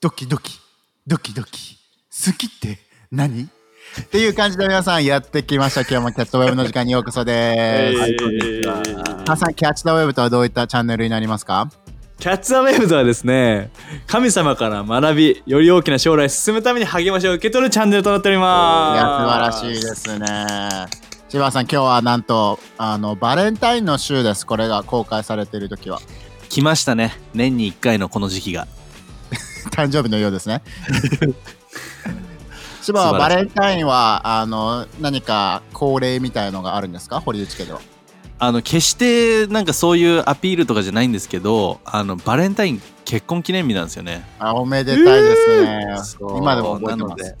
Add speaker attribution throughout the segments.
Speaker 1: ドキドキ、ドキドキ、好きって何？っていう感じで皆さんやってきました。今日もキャットウェブの時間にようこそです。
Speaker 2: はい
Speaker 1: こんにちは皆さん、キャッチ・ザ・ウェブとはどういったチャンネルになりますか？
Speaker 2: キャッツ・ザ・ウェブとはですね、神様から学び、より大きな将来へ進むために励ましを受け取るチャンネルとなっており
Speaker 1: い
Speaker 2: ます。
Speaker 1: や、素晴らしいですね。千葉さん、今日はなんと、あの、バレンタインの週です。これが公開されている時は。
Speaker 3: 来ましたね年に1回のこの時期が
Speaker 1: 誕生日のようですね。千葉はバレンタインは、あの、何か恒例みたいのがあるんですか？堀内家では。
Speaker 3: あの決してなんかそういうアピールとかじゃないんですけどあのバレンタイン結婚記念日なんですよね。
Speaker 1: あ、おめでたいですね。
Speaker 3: そう。
Speaker 1: 今でも覚えてま。
Speaker 3: なのです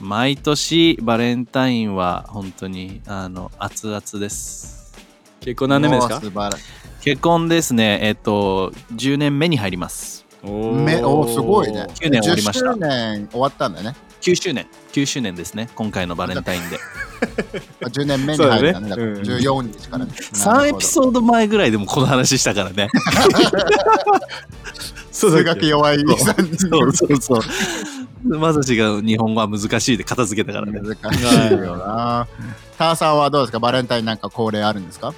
Speaker 3: 毎年バレンタインは本当にあの熱々です。
Speaker 2: 結婚何年目ですか？
Speaker 3: 結婚ですね。えっと10年目に入ります。
Speaker 2: お
Speaker 1: めおーすごいね。
Speaker 3: 9年終わりました。
Speaker 1: 10周年終わったんだよね。
Speaker 3: 9周年。9周年ですね。今回のバレンタインで
Speaker 1: あ10年目に入ったね。だ
Speaker 2: ねうん。
Speaker 1: 14日からね。
Speaker 3: 3エピソード前ぐらいでもこの話したからね。
Speaker 1: 数学弱い3人。
Speaker 3: そうそうそう。まさしが日本語は難しいで片付けたからね。
Speaker 1: 難しいよな。ターさんはどうですか？バレンタインなんか恒例あるんですか？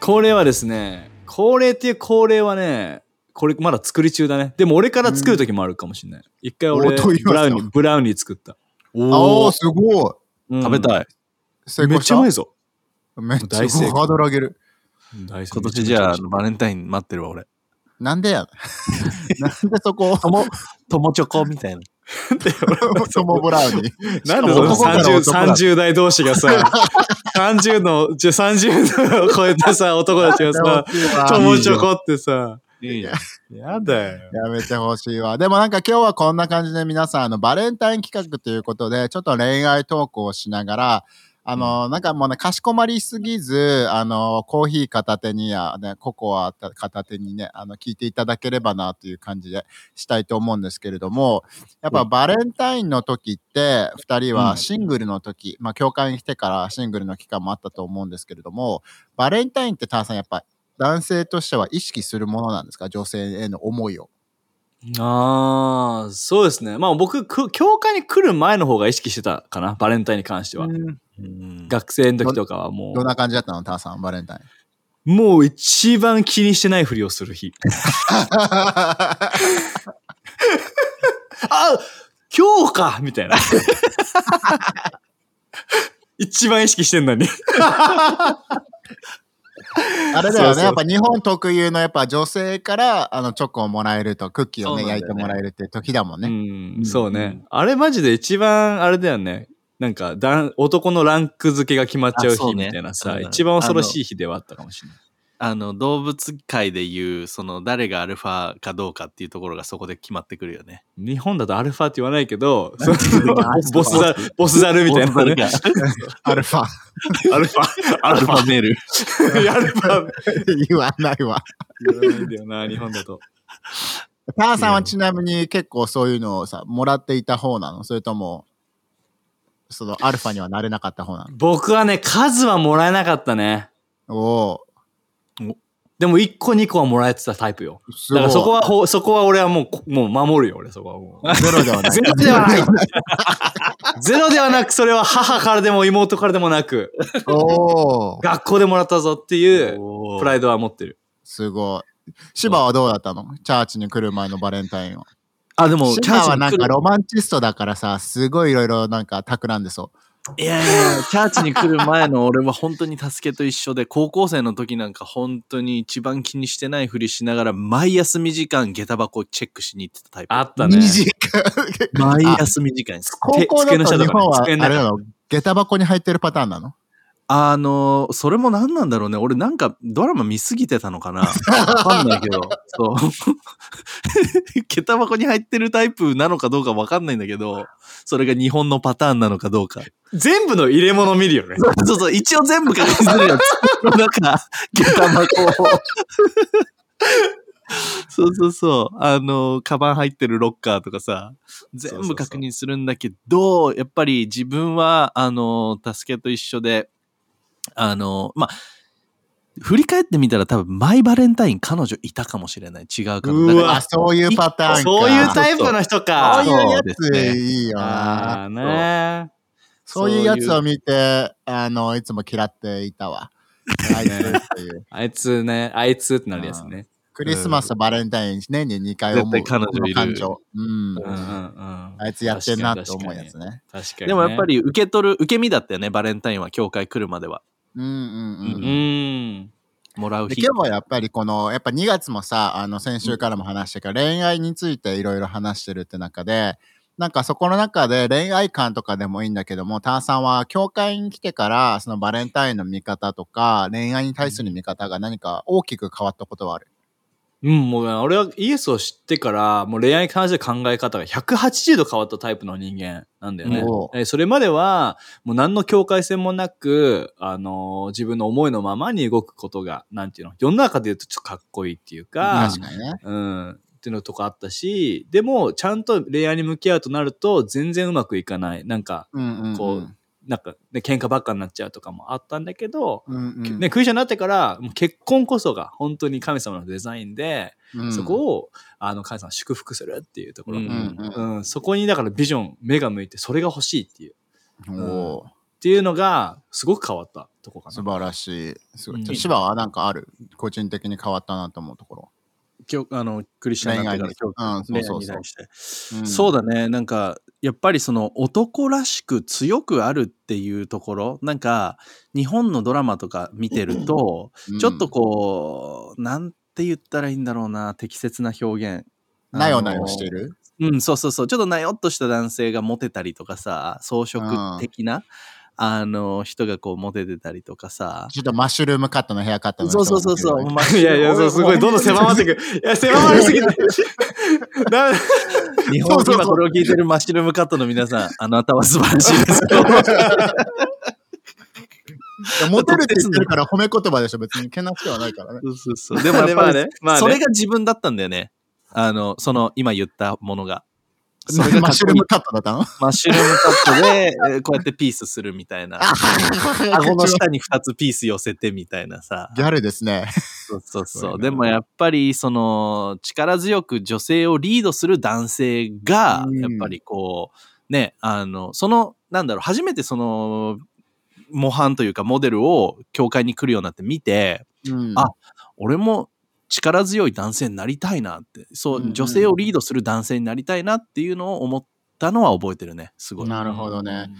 Speaker 2: 恒例はですね、恒例っていう恒例はね、これまだ作り中だね。でも俺から作る時もあるかもしれない。一回俺ブラウニー、ブラウニー作った。
Speaker 1: あおー。すごい。
Speaker 2: うん。
Speaker 3: 食べたい。
Speaker 2: めっちゃうまいぞ。
Speaker 1: めっちゃ
Speaker 2: 大成功。
Speaker 1: ハードル上げる。
Speaker 2: 今
Speaker 3: 今年じゃあバレンタイン待ってるわ俺。
Speaker 1: なんでや。なんでそこ
Speaker 3: 友友チョコみたいな。
Speaker 1: トモブラウニー。
Speaker 2: なんでその
Speaker 1: 男から
Speaker 2: 30、
Speaker 1: 男だ
Speaker 2: 30代同士がさ、30の、じゃ30のを超えたさ、男たちがさ、友チョコってさ、
Speaker 3: いい
Speaker 2: やだよ。
Speaker 1: やめてほしいわ。でもなんか今日はこんな感じで皆さん、あの、バレンタイン企画ということで、ちょっと恋愛トークをしながら、あの、なんかもうね、かしこまりすぎず、あの、コーヒー片手にや、ね、ココア片手にね、あの、聞いていただければなという感じでしたいと思うんですけれども、やっぱバレンタインの時って、二人はシングルの時、まあ、教会に来てからシングルの期間もあったと思うんですけれども、バレンタインってターさんやっぱ男性としては意識するものなんですか？女性への思いを。
Speaker 2: ああ、そうですね。まあ僕、く教会に来る前の方が意識してたかな、バレンタインに関しては。
Speaker 3: うん
Speaker 2: 学生の時とかはも
Speaker 1: どんな感じだったの？ターさん、バレンタイン。
Speaker 2: う、もう一番気にしてないふりをする日。あ今日かみたいな。一番意識してんのに。
Speaker 1: あれだよね、やっぱ日本特有のやっぱ女性からあのチョコをもらえると、クッキーをね、
Speaker 3: ね
Speaker 1: 焼いてもらえるって時だもんね。
Speaker 2: うん、そうね。あれマジで一番あれだよね。なんかだん男のランク付けが決まっちゃう日みたいなさ、
Speaker 3: うん
Speaker 2: 一番恐ろしい日ではあったかもしれない。
Speaker 3: あの動物界でいうその誰がアルファかどうかっていうところがそこで決まってくるよね。
Speaker 2: 日本だとアルファって言わないけど、ボスザル、ボスザルみたいなね。
Speaker 1: アルファ。
Speaker 2: アルファ、
Speaker 3: アルファメール。
Speaker 2: アルファ。
Speaker 1: 言わないわ。
Speaker 2: 言わないんだよな、日本だと。
Speaker 1: ターさんはちなみに結構そういうのをさ、もらっていた方なの？それとも、そのアルファにはなれなかった方な
Speaker 2: 僕はね、数はもらえなかったね。
Speaker 1: のお
Speaker 2: でも1個2個はもらえてたタイプよ。だからそこは、ほそこは俺はもう、もう守るよ、俺、そこはもう。
Speaker 1: ゼロではない。
Speaker 2: ゼロではない ゼロではなく、それは母からでも妹からでもなく、
Speaker 1: おお、
Speaker 2: 学校でもらったぞっていうプラ
Speaker 3: イ
Speaker 2: イドは持ってる。
Speaker 1: すごい。芝はどうだったの？チャーチに来る前のバレンタインは。
Speaker 3: あでも
Speaker 1: シナはなんか
Speaker 3: チャーチに来る
Speaker 1: ロマンチストだからさ、すごいいろいろなんか企んでそう。
Speaker 3: いやいやチャーチに来る前の俺は本当に助けと一緒で高校生の時なんか本当に一番気にしてないふりしながら毎休み時間下駄箱チェックしに行ってたタイプ
Speaker 2: あったね
Speaker 1: 2。時間。
Speaker 3: 毎休み時間です
Speaker 1: 高校はあれなの下駄箱に入ってるパターンなの？
Speaker 3: あの、それも何なんだろうね。俺なんかドラマ見すぎてたのかな わかんないけど。そう。下駄箱に入ってるタイプなのかどうかわかんないんだけど、それが日本のパターンなのかどうか。
Speaker 2: 全部の入れ物見るよね。
Speaker 3: そうそう、一応全部確認するやつ。なんか、下駄箱を。そうそうそう。あの、カバン入ってるロッカーとかさ、全部確認するんだけど、やっぱり自分は、あの、助けと一緒で、あの、まあ、振り返ってみたら多分マイバレンタイン彼女いたかもしれない。違うかも。
Speaker 2: うわ
Speaker 1: そういうパターンか。
Speaker 2: そういうタイプの人か。
Speaker 1: そういうやついいよ。
Speaker 2: ね。
Speaker 1: そういうやつを見て、あの、いつも嫌っていたわ。あいつっていう。
Speaker 2: あいつね、あいつってなるやつね。
Speaker 1: クリスマスとバレンタイン年に2回思う。
Speaker 3: 絶対彼女い
Speaker 1: 感情。うん。
Speaker 2: うんうんうん。
Speaker 1: あいつやってんなって思うやつね。
Speaker 2: 確かにね。
Speaker 3: でもやっぱり受け取る、受け身だったよね、バレンタインは、教会来るまでは。
Speaker 1: うんうんうん。
Speaker 2: う
Speaker 1: で
Speaker 2: ん。
Speaker 3: もらう日。
Speaker 1: 今日はやっぱりこの、やっぱ2月もさ、あの先週からも話したけど、恋愛についていろいろ話してるって中で、なんかそこの中で恋愛観とかでもいいんだけども、ターさんは教会に来てから、そのバレンタインの見方とか、恋愛に対する見方が何か大きく変わったことはある？
Speaker 2: うん、もうね俺はイエスを知ってから、もう恋愛に関して考え方が180度変わったタイプの人間なんだよね。えそれまでは、もう何の境界線もなく、あのー自分の思いのままに動くことが、なんていうの、世の中で言うとちょっとかっこいいっていうか、
Speaker 1: 確かにね。
Speaker 2: うん、っていうのとかあったし、でも、ちゃんと恋愛に向き合うとなると、全然うまくいかない。なんか、
Speaker 1: うんうんうん。
Speaker 2: なんか、ね、喧嘩ばっかになっちゃうとかもあったんだけど、
Speaker 1: うんうん
Speaker 2: ね、クリスチャンになってから、もう結婚こそが本当に神様のデザインで、
Speaker 1: うん
Speaker 2: そこを、あの、神様祝福するっていうところ。
Speaker 3: う
Speaker 2: うん
Speaker 1: うん
Speaker 2: んそこにだからビジョン、目が向いて、それが欲しいっていう。
Speaker 1: うん。おー
Speaker 2: っていうのが、すごく変わったとこかな。
Speaker 1: 素晴らしい。すごい。
Speaker 2: うん
Speaker 1: 芝はなんかある？個人的に変わったなと思うところ。
Speaker 3: 教あのクリスチャンになってから教
Speaker 1: 恋愛に
Speaker 3: 対して。
Speaker 1: うん。
Speaker 3: そうだね。なんかやっぱりその男らしく強くあるっていうところ？なんか日本のドラマとか見てると、
Speaker 1: うん。
Speaker 3: ちょっとこうなんて言ったらいいんだろうな。適切な表現。
Speaker 1: なよなよしてる？
Speaker 3: うん、そうそうそう。ちょっとなよっとした男性がモテたりとかさ、装飾的な、あの、人がこうモテてたりとかさ。
Speaker 1: ちょっとマッシュルームカットのヘアカットの人
Speaker 3: そうそうそうそう。まあ
Speaker 2: いやいや、そうすごい、どんどん狭まっていく。いや、狭まりすぎて。だ
Speaker 3: 日本今これを聞いてるマッシュルームカットの皆さん、あなたは素晴らしいですよ。
Speaker 1: モテるって言ってるから褒め言葉でしょ。別にけなしてはないからね。
Speaker 3: そうそうそう。でも
Speaker 2: ねまあね
Speaker 3: それが自分だったんだよね。あの、その今言ったものが。それが
Speaker 1: マッシュルームカットだったの？
Speaker 3: マッシュルームカットで、えーこうやってピースするみたいな。顎の下に2つピース寄せてみたいなさ。
Speaker 1: ギャルですね。
Speaker 3: そうそう
Speaker 1: そ
Speaker 3: そうでもやっぱり、その、力強く女性をリードする男性が
Speaker 1: うん、
Speaker 3: やっぱりこう、ね、あの、その、なんだろう、初めてその、模範というかモデルを教会に来るようになって見て、
Speaker 1: うん
Speaker 3: あ俺も力強い男性になりたいなって、そう、
Speaker 1: うんうん
Speaker 3: 女性をリードする男性になりたいなっていうのを思ったのは覚えてるね、すごい。
Speaker 1: なるほどね。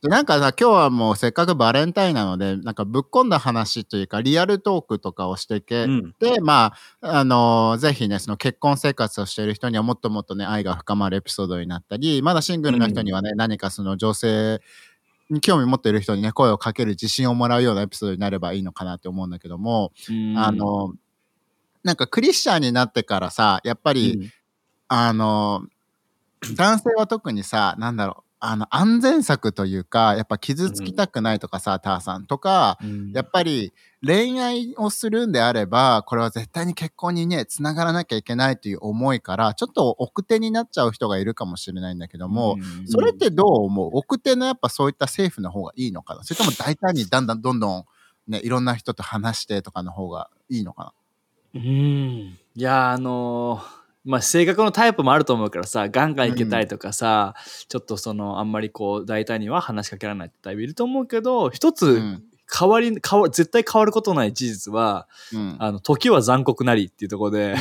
Speaker 1: でなんかさ、今日はもうせっかくバレンタインなので、なんかぶっ込んだ話というか、リアルトークとかをしていけ、
Speaker 3: うん。
Speaker 1: で、まあ、あのぜひね、その結婚生活をしている人にはもっともっとね、愛が深まるエピソードになったり、まだシングルの人にはね、何かその女性に興味持っている人にね、声をかける自信をもらうようなエピソードになればいいのかなって思うんだけども、
Speaker 2: うん
Speaker 1: あ、の、なんかクリスチャンになってからさ、やっぱり、あの、男性は特にさ、なんだろう、あの、安全策というか、やっぱ傷つきたくないとかさ、ターさんとか、
Speaker 3: うん。
Speaker 1: やっぱり恋愛をするんであれば、これは絶対に結婚にね、つながらなきゃいけないという思いから、ちょっと奥手になっちゃう人がいるかもしれないんだけども、
Speaker 2: うん。
Speaker 1: それってどう思う？奥手のやっぱそういった政府の方がいいのかな？それとも大胆にだんだんどんどんね、いろんな人と話してとかの方がいいのか
Speaker 2: うん。いや、あのーまあ、性格のタイプもあると思うからさ、ガンガンいけたいとかさ、ちょっとその、あんまりこう、大胆には話しかけられないってタイプいると思うけど、一
Speaker 1: な
Speaker 2: つ、
Speaker 1: うん。
Speaker 2: 変わり、変わ、絶対変わることない事実は、
Speaker 1: うん。
Speaker 2: あの、時は残酷なりっていうところで、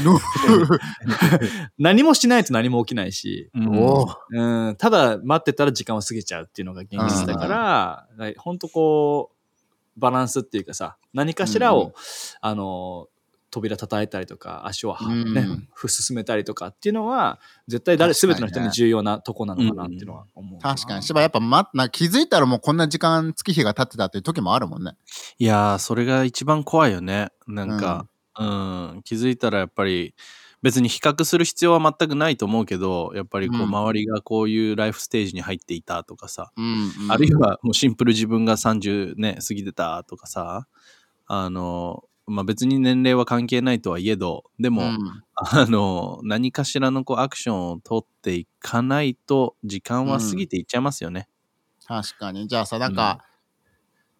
Speaker 2: 何もしないと何も起きないし、
Speaker 3: うん。
Speaker 2: うん、ただ待ってたら時間は過ぎちゃうっていうのが現実だから、本当こう、バランスっていうかさ、何かしらを、
Speaker 1: うん
Speaker 2: あの、扉叩いたりとか、足をは、
Speaker 1: うん
Speaker 2: ね、ふ進めたりとかっていうのは、絶対誰、すべての人に重要なとこなのかなっていうのは思う。
Speaker 1: 確かに。芝やっぱ、ま、な気づいたらもうこんな時間、月日が経ってたっていう時もあるもんね。
Speaker 3: いやー、それが一番怖いよね。なんか、うん、気づいたらやっぱり、別に比較する必要は全くないと思うけど、やっぱりこう、
Speaker 1: うん
Speaker 3: 周りがこういうライフステージに入っていたとかさ、
Speaker 1: うん、うん。
Speaker 3: あるいはもうシンプル自分が30ね、過ぎてたとかさ、あの、まあ、別に年齢は関係ないとはいえど、でも、
Speaker 1: うん
Speaker 3: あの、何かしらのこうアクションを取っていかないと、時間は過ぎていっちゃいますよね。
Speaker 1: 確かに。じゃあさ、なんか、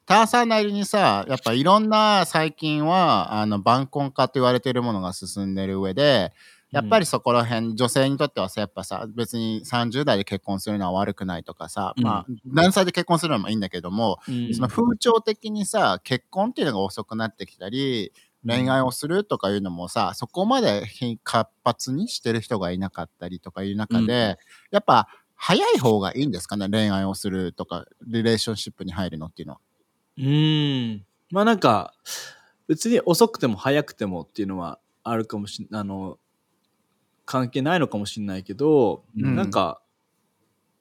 Speaker 1: ターさんなりにさ、やっぱいろんな最近は、あの、晩婚化と言われているものが進んでる上で、やっぱりそこら辺、女性にとってはさ、やっぱさ、別に30代で結婚するのは悪くないとかさ、
Speaker 3: うん。
Speaker 1: まあ、何歳で結婚するのもいいんだけども、
Speaker 2: うん。
Speaker 1: その風潮的にさ、結婚っていうのが遅くなってきたり、恋愛をするとかいうのもさ、そこまで活発にしてる人がいなかったりとかいう中で、やっぱ早い方がいいんですかね、恋愛をするとか、リレーションシップに入るのっていうのは。
Speaker 2: うーん。まあなんか、別に遅くても早くてもっていうのはあるかもしあの、関係ないのかもしれないけど、
Speaker 1: うん
Speaker 2: なんか、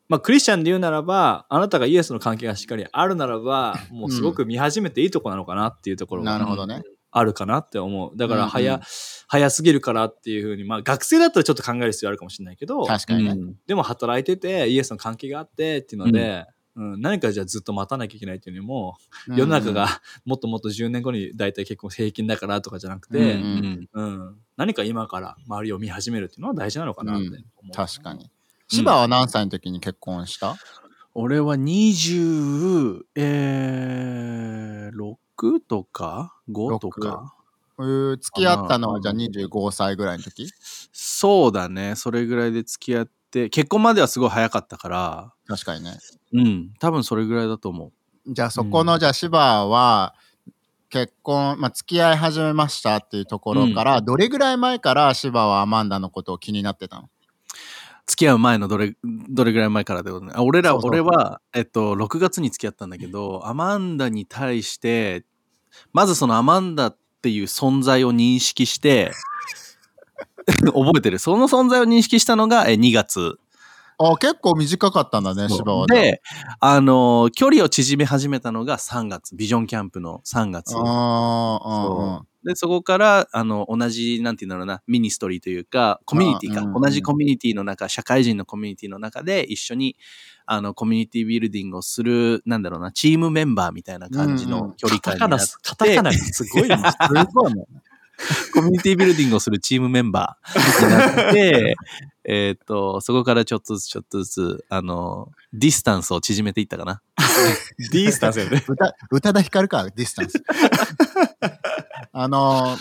Speaker 2: まあクリスチャンで言うならば、あなたがイエスの関係がしっかりあるならば、もうすごく見始めていいとこなのかなっていうところが
Speaker 1: なるほどね。
Speaker 2: あるかなって思う。だから早、
Speaker 1: うんうん
Speaker 2: 早すぎるからっていうふうに、まあ学生だったらちょっと考える必要あるかもしれないけど、
Speaker 1: 確かにね。
Speaker 3: うん
Speaker 2: でも働いててイエスの関係があってっていうので、うん何かじゃあずっと待たなきゃいけないっていうよりも、
Speaker 1: うん
Speaker 2: 世の中が もっともっと10年後に大体結婚平均だからとかじゃなくて、
Speaker 1: う
Speaker 2: うん
Speaker 3: うん
Speaker 2: 何か今から周りを見始めるっていうのは大事なのかなって思う。
Speaker 1: 確かに。芝は何歳の時に結婚した、
Speaker 3: 俺は20、えー、6とか ?5 とか
Speaker 1: えー付き合ったのはじゃあ25歳ぐらいの時？
Speaker 3: そうだね。それぐらいで付き合って、結婚まではすごい早かったから、
Speaker 1: 確かにね。
Speaker 3: うん。多分それぐらいだと思う。
Speaker 1: じゃあそこの、じゃあ芝は結婚、まあ、付き合い始めましたっていうところから、どれぐらい前から芝はアマンダのことを気になってたの？
Speaker 3: 付き合う前のどれ、どれぐらい前からってことね。あ俺ら、
Speaker 1: そうそう
Speaker 3: 俺は、えっと、6月に付き合ったんだけど、アマンダに対して、まずそのアマンダっていう存在を認識して、覚えてる。その存在を認識したのがえ2月。
Speaker 1: あ結構短かったんだね、芝は。
Speaker 3: で、あの、距離を縮め始めたのが3月。ビジョンキャンプの3月。
Speaker 1: あーうんうん
Speaker 3: で、そこから、あの、同じ、なんていうんだろうな、ミニストリーというか、コミュニティか。
Speaker 1: うんうん
Speaker 3: 同じコミュニティの中、社会人のコミュニティの中で一緒に、あの、コミュニティビルディングをする、なんだろうな、チームメンバーみたいな感じ
Speaker 1: うんうん
Speaker 3: の距離
Speaker 2: カ
Speaker 3: 感になって、
Speaker 2: タカナす、カタカナがすごいな。
Speaker 1: すごいね。
Speaker 3: community building をするチームメンバーになって、えっと、そこからちょっとずつちょっとずつ、あの、ディスタンスを縮めていったかな。
Speaker 2: distance よね。
Speaker 1: 歌、宇多田ヒカルか、 distance。あのー、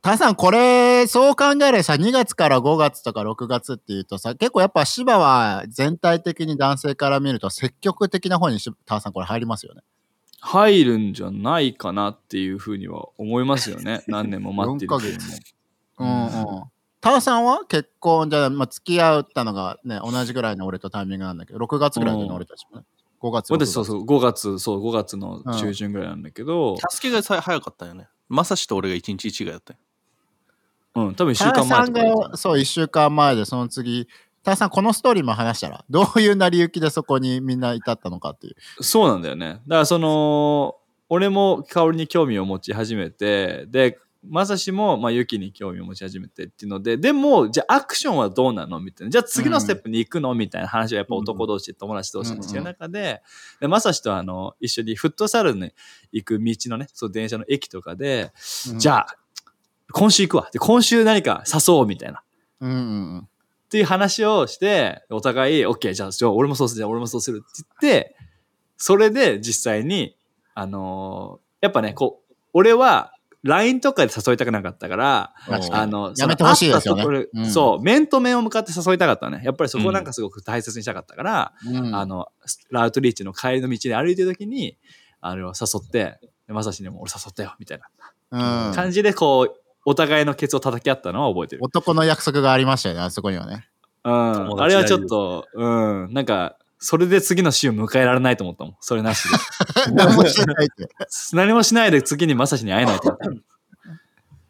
Speaker 1: タさん、これ、そう考えればさ、2月から5月とか6月っていうとさ、結構やっぱ芝は全体的に男性から見ると積極的な方にしタさんこれ入りますよね。
Speaker 2: 入るんじゃないかなっていうふうには思いますよね。何年も待ってるけども。
Speaker 1: うんうん。タワさんは結婚じゃあ、まあ、付き合ったのがね、同じぐらいの俺とタイミングなんだけど、6月ぐらいでね、
Speaker 2: うん
Speaker 1: 俺たちもね。5月。6
Speaker 2: 私そうそう、5月、そう、5月の中旬ぐらいなんだけど、
Speaker 3: 助けがさ早かったよね。まさしと俺が1日違いだったよ。
Speaker 2: うん、多分1週間前とか
Speaker 1: そう、1週間前で、その次、タワさん、このストーリーも話したら、どういう成り行きでそこにみんな至ったのかっていう。
Speaker 2: そうなんだよね。だからその、俺も香りに興味を持ち始めて、で、まさしも、まあ、ユキに興味を持ち始めてっていうので、でも、じゃあアクションはどうなのみたいな。じゃあ次のステップに行くの？みたいな話をやっぱ男同士、友達同士でしてる中で、で、まさしとあの、一緒にフットサルに行く道のね、そう電車の駅とかで、じ
Speaker 1: あ、
Speaker 2: ゃあ、今週行くわ。で、今週何か誘おうみたいな。
Speaker 1: うんうんうん。
Speaker 2: っていう話をして、お互い、OK、じゃあ、じゃあ俺もそうする、じゃあ俺もそうするって言って、それで実際に、あのーやっぱね、こう、俺は LINE とかで誘いたくなかったから、あの、
Speaker 1: やめてほしいですよね。うん。
Speaker 2: そう、面と面を向かって誘いたかったのね。やっぱりそこなんかすごく大切にしたかったから、
Speaker 1: うん。
Speaker 2: あの、ラウトリーチの帰りの道で歩いてる時に、あの、誘って、でまさしにも俺誘ったよ、みたいな
Speaker 1: うん。
Speaker 2: 感じで、こう、お互いのケツを叩き合ったのは覚えてる。
Speaker 1: 男の約束がありましたよね、あそこにはね。
Speaker 2: うん。あれはちょっと、うん。なんか、それで次の週を迎えられないと思ったもん。それなしで。
Speaker 1: 何もしてないって。
Speaker 2: 何もしないで次にまさしに会えないと思った。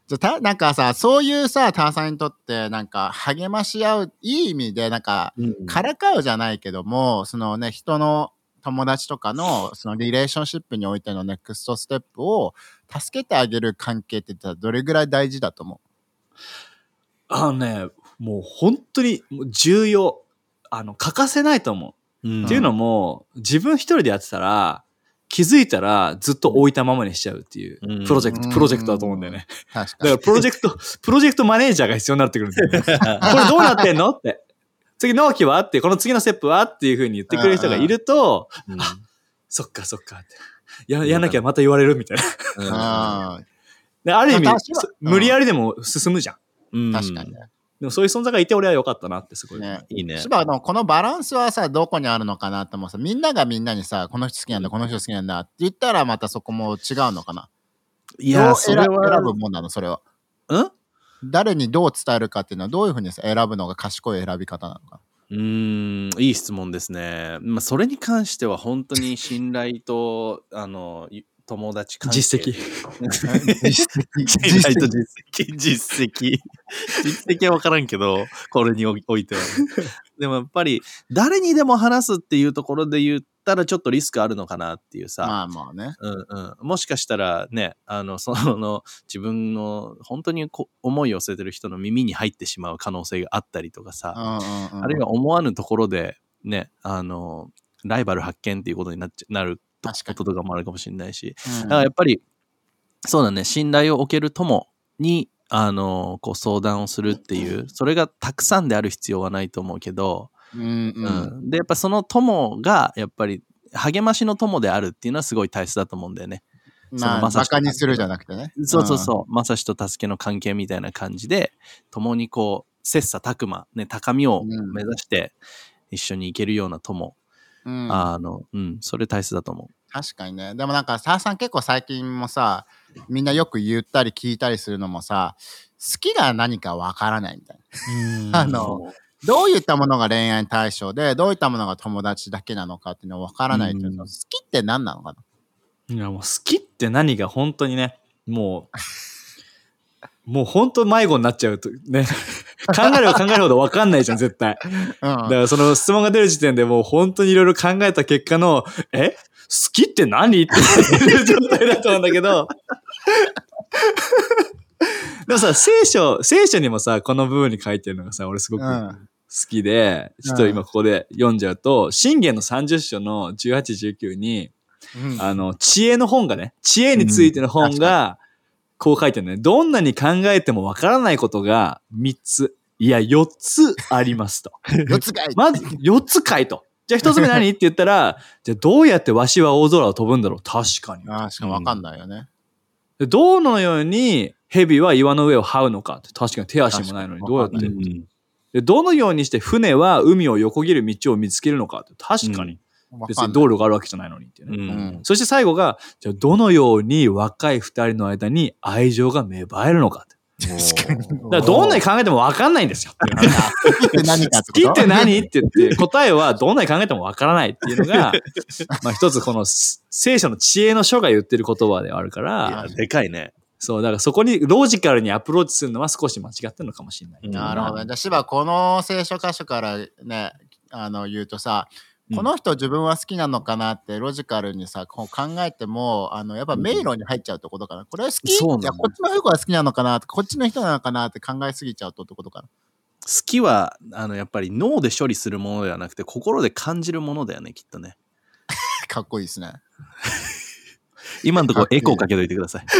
Speaker 1: じゃあたなんかさ、そういうさ、ターさんにとって、なんか、励まし合う、いい意味で、なんか、からかうじゃないけども、そのね、人の友達とかの、そのリレーションシップにおいてのネクストステップを助けてあげる関係って言ったらどれぐらい大事だと思
Speaker 2: あのね、もう本当にもう重要。あの、欠かせないと思う。
Speaker 3: うん
Speaker 2: っていうのも、自分一人でやってたら、気づいたらずっと置いたままにしちゃうっていう
Speaker 3: うん
Speaker 2: プロジェクト、
Speaker 1: うん
Speaker 2: プロジェクトだと思うんだよね。
Speaker 1: う確かに
Speaker 2: だから。プロジェクト、プロジェクトマネージャーが必要になってくるんだよね。これどうなってんの？って。次納期は？って、この次のステップは？っていう風に言ってくれる人がいると、
Speaker 3: うん
Speaker 2: そっかそっかって。ややんなきゃまた言われるみたいな。である意味無理やりでも進むじゃん。
Speaker 3: うん。
Speaker 1: 確かにね。
Speaker 2: でもそういう存在がいて俺は良かったなってすごい。
Speaker 1: ね。
Speaker 3: いいね。
Speaker 1: しばのこのバランスはさどこにあるのかなって思う。さみんながみんなにさこの人好きなんだこの人好きなんだって言ったらまたそこも違うのかな。い
Speaker 3: や、それは、
Speaker 1: 選ぶもんなのそれは。
Speaker 3: うん？
Speaker 1: 誰にどう伝えるかっていうのはどういうふうにさ選ぶのが賢い選び方なのか
Speaker 3: うーん、いい質問ですね。まあ、それに関しては本当に信頼と、あの、い友達関係。
Speaker 2: 実績。
Speaker 3: 信頼と実績。実績。実績は分からんけど、これにおおいてはね、でもやっぱり、誰にでも話すっていうところで言ったらちょっとリスクあるのかなっていうさ。
Speaker 1: まあまあね。
Speaker 3: うんうん、もしかしたらね、あの、その、自分の本当にこ思いを寄せてる人の耳に入ってしまう可能性があったりとかさ、
Speaker 1: うんうんうん。
Speaker 3: あるいは思わぬところで、ね、あの、ライバル発見っていうことになっちゃなることとかもあるかもしれないし、
Speaker 1: うん。
Speaker 3: だからやっぱり、そうだね、信頼を置ける友に、あの、こう相談をするっていう、それがたくさんである必要はないと思うけど、
Speaker 1: うんう
Speaker 3: うん。ん、で、やっぱその友が、やっぱり、励ましの友であるっていうのはすごい大切だと思うんだよね。
Speaker 1: まあ
Speaker 3: まさし
Speaker 1: バカにするじゃなくてね。
Speaker 3: そうそうそう、まさしと助けの関係みたいな感じで、共にこう、切磋琢磨、ね、高みを
Speaker 1: うん。
Speaker 3: 目指して一緒に行けるような友、
Speaker 1: うん。うん
Speaker 3: あの、うん、それ大切だと思
Speaker 1: 確かにね。でもなんか澤さん結構最近もさみんなよく言ったり聞いたりするのもさ好きが何かわからないみたいな。あ
Speaker 3: う。
Speaker 1: のどういったものが恋愛対象でどういったものが友達だけなのかっていうのはわからないっていうの
Speaker 3: うん。
Speaker 1: 好きって何なのかな？い
Speaker 2: やもう好きって何が本当にね、もう、もう本当迷子になっちゃうとね、考えれば考えるほど分かんないじゃん、絶対。だか
Speaker 1: うん
Speaker 2: らその質問が出る時点でもう本当にいろいろ考えた結果の、え？好きって何？っていう状態だと思うんだけど、でもさ、聖書、聖書にもさ、この部分に書いてるのがさ、俺すごく好
Speaker 1: うん。
Speaker 2: きで、ちょっと今ここで読んじゃうと、信玄の30章の18、19に、
Speaker 1: うん。
Speaker 2: あの、知恵の本がね、知恵についての本が、こう書いてるのね。どんなに考えてもわからないことが3つ、いや、4つありますと。
Speaker 1: 四つがい。
Speaker 2: まず、4つ書いと。じゃあ1つ目何？って言ったら、じゃあどうやってわしは大空を飛ぶんだろう。確かに。
Speaker 1: ああしかもわかんないよね。
Speaker 2: でどのように蛇は岩の上を這うのか？って確かに手足もないのにどうやって？
Speaker 3: うん
Speaker 2: でどのようにして船は海を横切る道を見つけるのか？って確かに。別に道路があるわけじゃないのにっていうね。
Speaker 3: うん。
Speaker 1: うん
Speaker 2: そして最後が、じゃあどのように若い二人の間に愛情が芽生えるのか？って。
Speaker 1: 確かに。
Speaker 2: だからどんなに考えても分かんないんですよ。
Speaker 1: 好きって何か
Speaker 2: 好きって何って言って、答えはどんなに考えても分からないっていうのが、まあ一つこの聖書の知恵の書が言ってる言葉ではあるか
Speaker 3: い
Speaker 2: ら
Speaker 3: や、、でかいね。
Speaker 2: そう、だからそこにロジカルにアプローチするのは少し間違ってるのかもしれない。
Speaker 1: なるほどね。じゃあ、芝、この聖書箇所からね、あの、言うとさ、この人自分は好きなのかなってロジカルにさ、こう考えても、あの、やっぱ迷路に入っちゃうってことかな。これは好き？いや、こっちの人が好きなのかなこっちの人なのかなって考えすぎちゃうとってことかな。
Speaker 3: 好きは、あの、やっぱり脳で処理するものではなくて、心で感じるものだよね、きっとね。
Speaker 1: かっこいいですね。
Speaker 3: 今のところエコーかけといてください。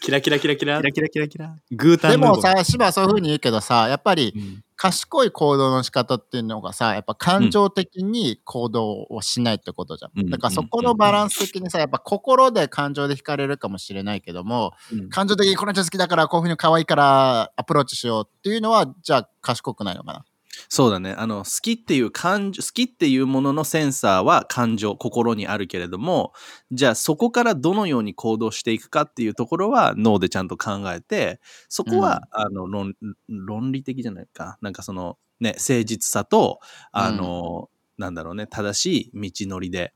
Speaker 2: キラキラキラキラ
Speaker 3: キ。ラキラキラキラ。
Speaker 2: グータン
Speaker 1: でもさ、芝はそういうふうに言うけどさ、やっぱり
Speaker 3: うん
Speaker 1: 賢い行動の仕方っていうのがさ、やっぱ感情的に行動をしないってことじゃん。
Speaker 3: うん
Speaker 1: だからそこのバランス的にさ、やっぱ心で感情で惹かれるかもしれないけども、
Speaker 3: うん
Speaker 1: 感情的にこの人好きだからこういうふうに可愛いからアプローチしようっていうのは、じゃあ賢くないのかな。
Speaker 3: そうだね。あの、好きっていう感情、好きっていうもののセンサーは感情、心にあるけれども、じゃあそこからどのように行動していくかっていうところは脳でちゃんと考えて、そこは、あの論、論理的じゃないか。なんかその、ね、誠実さと、あの、なんだろうね、正しい道のりで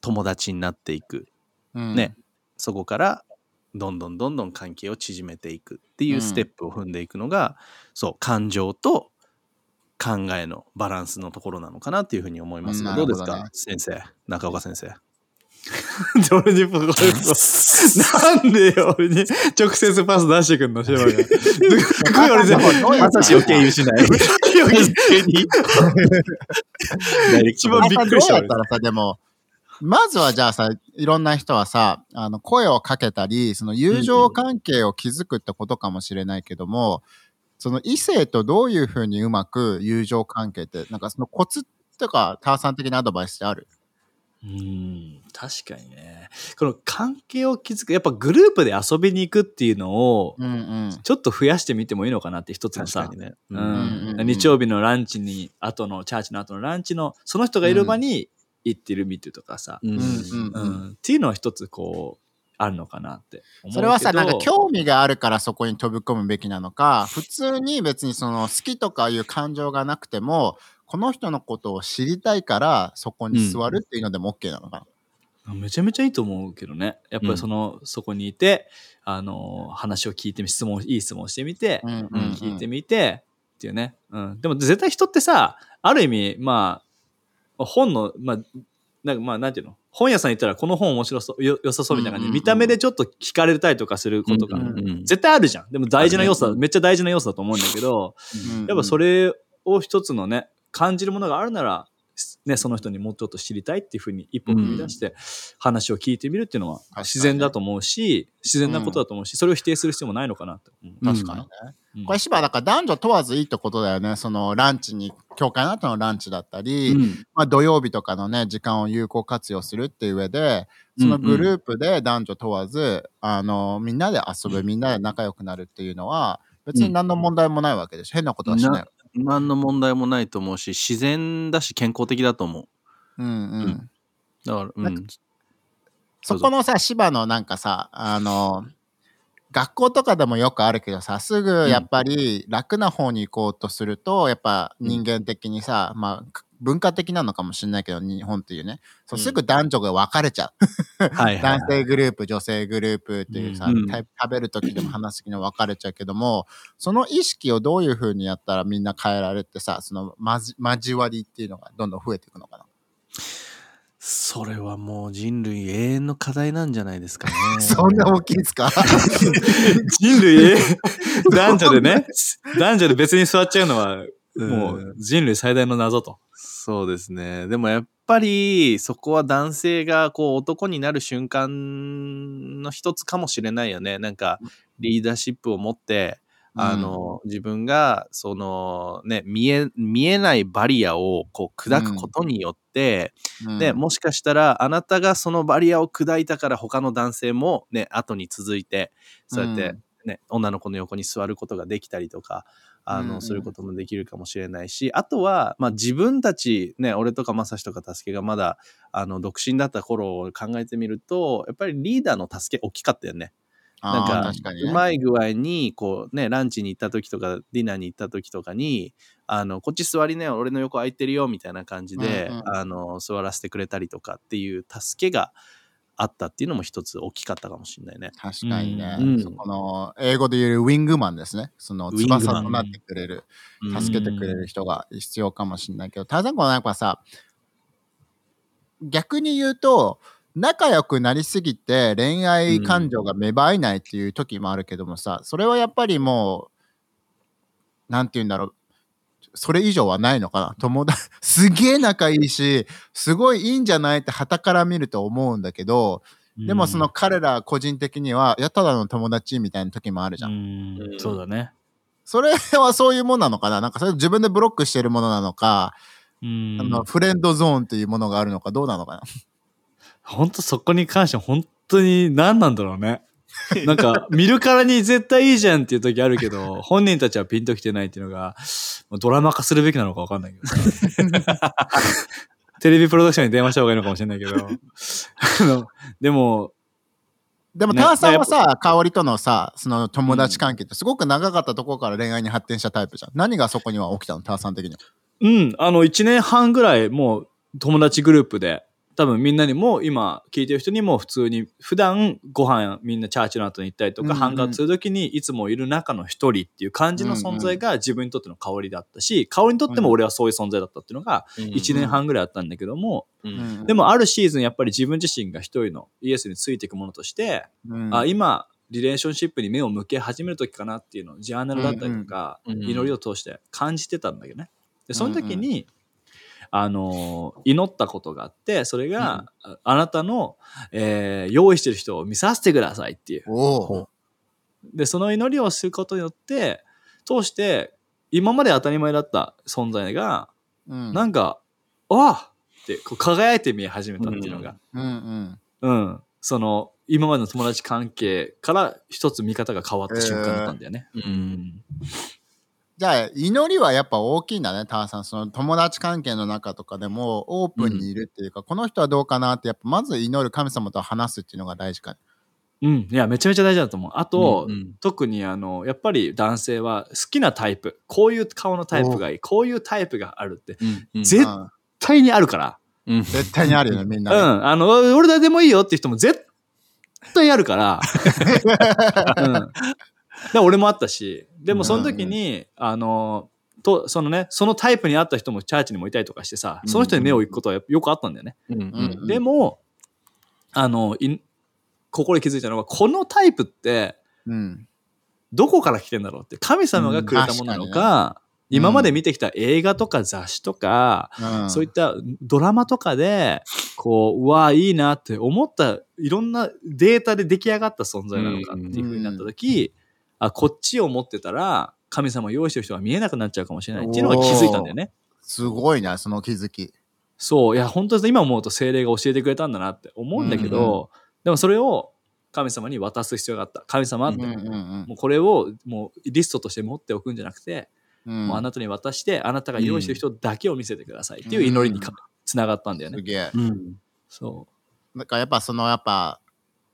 Speaker 3: 友達になっていく。
Speaker 1: うん、
Speaker 3: ねそこからどんどんどんどん関係を縮めていくっていうステップを踏んでいくのが、そう感情と考えのバランスのところなのかなっていうふうに思いますが、
Speaker 1: うん
Speaker 3: どうですか？先生中岡先生。
Speaker 2: 俺にこれなんでよ、俺に直接パス出してくんの、シェバが。すごい俺全部、
Speaker 3: まさしを経由しない。
Speaker 2: 一番びっくりした
Speaker 1: どうやったらさ、でも、まずはじゃあさ、いろんな人はさ、あの声をかけたり、その友情関係を築くってことかもしれないけども、その異性とどういうふうにうまく友情関係って、なんかそのコツとか、ターさん的なアドバイスってある？
Speaker 2: うん、確かにね。この関係を築く、やっぱグループで遊びに行くっていうのを、
Speaker 1: うんうん。
Speaker 2: ちょっと増やしてみてもいいのかなって一つのさ。
Speaker 3: 確か、にね。
Speaker 2: う
Speaker 3: うん
Speaker 1: うんうん。
Speaker 2: ん、日曜日のランチに、後の、チャーチの後のランチの、その人がいる場に行ってる見てとかさ、
Speaker 3: うん。
Speaker 1: うん
Speaker 2: う
Speaker 1: うん。
Speaker 2: ん、っていうのは一つこう、あるのかなって。
Speaker 1: それはさ、なんか興味があるからそこに飛び込むべきなのか、普通に別にその好きとかいう感情がなくても、この人のことを知りたいからそこに座るっていうのでも OK なのか
Speaker 2: めちゃめちゃいいと思うけどね。やっぱりその、そこにいて、あの、話を聞いてみ、質問、いい質問をしてみて、
Speaker 1: な。うんうん
Speaker 2: 聞いてみて、っていうね。うん。でも絶対人ってさ、ある意味、まあ、本の、まあ、なんかまあ、なんていうの？本屋さん行ったらこの本面白そう、よ良さそうみたいな感じ。で、
Speaker 1: うんうんうん。
Speaker 2: 見た目でちょっと聞かれたりとかすることが、
Speaker 3: うんうんうん。
Speaker 2: 絶対あるじゃん。でも大事な要素だ、
Speaker 3: あるね
Speaker 2: めっちゃ大事な要素だと思うんだけど、
Speaker 1: うん。
Speaker 2: やっぱそれを一つのね、感じるものがあるなら、ね、その人にもうちょっと知りたいっていうふうに一歩踏み出して話を聞いてみるっていうのは自然だと思うし、自然なことだと思うし、それを否定する必要もないのかなって思う。
Speaker 1: 確かにね。
Speaker 2: うん
Speaker 1: これ芝だから男女問わずいいってことだよね。そのランチに、教会の後のランチだったり、
Speaker 3: うん
Speaker 1: まあ土曜日とかのね、時間を有効活用するっていう上で、そのグループで男女問わず、あの、みんなで遊ぶ、みんなで仲良くなるっていうのは、別に何の問題もないわけでしょ。変なことはしない。
Speaker 3: 何の問題もないと思うし、自然だし健康的だと思う。
Speaker 1: うんうん。
Speaker 3: うんだから、う
Speaker 1: なん
Speaker 3: ん。
Speaker 1: そこのさ、芝のなんかさ、あの、学校とかでもよくあるけどさ、すぐやっぱり楽な方に行こうとすると、やっぱ人間的にさ、まあ、文化的なのかもしれないけど、日本っていうね、そう
Speaker 2: うん。
Speaker 1: すぐ男女が分かれちゃう。
Speaker 3: はいはい
Speaker 1: 男性グループ、女性グループっていうさ、
Speaker 3: うん。
Speaker 1: 食べる時でも話す時でも分かれちゃうけども、その意識をどういう風にやったらみんな変えられてさ、そのまじ交わりっていうのがどんどん増えていくのかな。
Speaker 3: それはもう人類永遠の課題なんじゃないですかね。
Speaker 1: そんな大きいですか？
Speaker 2: 人類、男女でね、男女で別に座っちゃうのは、も
Speaker 3: う
Speaker 2: う人類最大の謎と。
Speaker 3: そうですね。でもやっぱりそこは男性がこう男になる瞬間の一つかもしれないよね。なんかリーダーシップを持って、あの、自分がそのね、見え、見えないバリアをこう砕くことによって、
Speaker 1: うん
Speaker 3: ね、もしかしたらあなたがそのバリアを砕いたから他の男性もね、後に続いて、そうやってね、女の子の横に座ることができたりとか、あの、することもできるかもしれないし、あとは、まあ自分たち、ね、俺とかまさしとか助けがまだ、あの、独身だった頃を考えてみると、やっぱりリーダーの助け大きかったよね。なんかうまい具合に、こうね、ランチに行った時とか、ディナーに行った時とかに、あの、こっち座りね、俺の横空いてるよ、みたいな感じで、
Speaker 1: うんうん。
Speaker 3: あの、座らせてくれたりとかっていう助けがあったっていうのも一つ大きかったかもしれないね。
Speaker 1: 確かにね。
Speaker 3: うん
Speaker 1: そこの英語で言うウィングマンですね。その翼となってくれる、
Speaker 3: うん
Speaker 1: 助けてくれる人が必要かもしれないけど、ターザンコはなんかさ、逆に言うと、仲良くなりすぎて恋愛感情が芽生えないっていう時もあるけどもさ、それはやっぱりもう、なんて言うんだろう。それ以上はないのかな。友達、すげえ仲いいし、すごいいいんじゃないって旗から見ると思うんだけど、でもその彼ら個人的には、いや、ただの友達みたいな時もあるじゃん。
Speaker 2: うん。
Speaker 3: うん。
Speaker 2: そうだね。
Speaker 1: それはそういうもんなのかな。なんかそれ自分でブロックしてるものなのか、
Speaker 2: うん。
Speaker 1: あのフレンドゾーンっていうものがあるのかどうなのかな。
Speaker 2: 本当そこに関しては本当に何なんだろうね。なんか見るからに絶対いいじゃんっていう時あるけど、本人たちはピンときてないっていうのが、ドラマ化するべきなのかわかんないけどさ。テレビプロダクションに電話した方がいいのかもしれないけど。あのでも、
Speaker 1: でも、
Speaker 2: ね
Speaker 1: ターさんはさ、香りとのさ、その友達関係ってすごく長かったところから恋愛に発展したタイプじゃん。何がそこには起きたの？ターさん的には。
Speaker 2: うん、あの、1年半ぐらいもう友達グループで、多分みんなにも今聞いてる人にも普通に普段ご飯みんなチャーチの後に行ったりとか、
Speaker 1: うんうん。
Speaker 2: ハンガーする時にいつもいる中の一人っていう感じの存在が自分にとっての香りだったし、香りにとっても俺はそういう存在だったっていうのが1年半ぐらいあったんだけども、
Speaker 3: うん。
Speaker 2: でもあるシーズンやっぱり自分自身が一人のイエスについていくものとして、
Speaker 1: うん、
Speaker 2: あ今リレーションシップに目を向け始める時かなっていうのをジャーナルだったりとか、
Speaker 3: うん。うん。
Speaker 2: 祈りを通して感じてたんだけどね。でその時に、あのー祈ったことがあってそれが、ああなたの、えー用意してる人を見させてくださいっていう。でその祈りをすることによって通して今まで当たり前だった存在が、
Speaker 1: うん。
Speaker 2: なんかあってこう輝いて見え始めたっていうのが、
Speaker 1: うんうん。
Speaker 2: うん。その今までの友達関係から一つ見方が変わった瞬間だったんだよね。
Speaker 3: う
Speaker 2: うんん
Speaker 1: じゃあ、祈りはやっぱ大きいんだね、ターさん。その友達関係の中とかでもオープンにいるっていうか、この人はどうかなって、やっぱまず祈る神様と話すっていうのが大事か。
Speaker 2: うん、いやめちゃめちゃ大事だと思う。あと、
Speaker 3: うんうん
Speaker 2: 特にあのやっぱり男性は好きなタイプこういう顔のタイプがいいこういうタイプがあるって
Speaker 3: うん
Speaker 2: 絶
Speaker 1: うん
Speaker 2: 絶対にあるから。
Speaker 3: うん
Speaker 1: 絶対にあるよね、みん
Speaker 2: う
Speaker 1: なね。
Speaker 2: ん。あの、俺誰でもいいよって人も絶対あるから。うん。だから俺もあったし、でもその時に、あの、と、そのね、そのタイプに合った人もチャーチにもいたりとかしてさ、その人に目を行くことはよくあったんだよね。
Speaker 3: うん。
Speaker 1: うん。
Speaker 2: でも、あの、い心に気づいたのが、このタイプって、
Speaker 1: うん。
Speaker 2: どこから来てんだろうって、神様がくれたものなの
Speaker 1: うん。
Speaker 2: か、今まで見てきた映画とか雑誌とか、
Speaker 1: うん。
Speaker 2: そういったドラマとかで、こう、うわあ、いいなって思った、いろんなデータで出来上がった存在なのかっていうふうになったとき、あ、こっちを持ってたら、神様を用意してる人が見えなくなっちゃうかもしれないっていうのが気づいたんだよね。
Speaker 1: すごいな、その気づき。
Speaker 2: そう、いや、本当に今思うと精霊が教えてくれたんだなって思うんだけど、でもそれを神様に渡す必要があった。神様って、
Speaker 1: うんうん
Speaker 2: もうこれをもうリストとして持っておくんじゃなくて、
Speaker 1: うん。
Speaker 2: もうあなたに渡して、あなたが用意してる人だけを見せてくださいっていう祈りにかつながったんだよね。
Speaker 1: すげえ。
Speaker 3: うん
Speaker 2: そう。
Speaker 1: だからやっぱそのやっぱ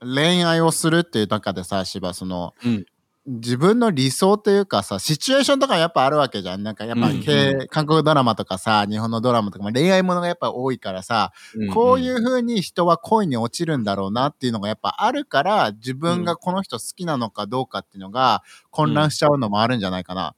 Speaker 1: 恋愛をするっていう中でさ芝その、
Speaker 3: うん
Speaker 1: 自分の理想というかさシチュエーションとかやっぱあるわけじゃん。なんかやっぱ、
Speaker 3: うん
Speaker 1: け韓国ドラマとかさ日本のドラマとかも恋愛ものがやっぱ多いからさ、こういう風に人は恋に落ちるんだろうなっていうのがやっぱあるから自分がこの人好きなのかどうかっていうのが混乱しちゃうのもあるんじゃないかな。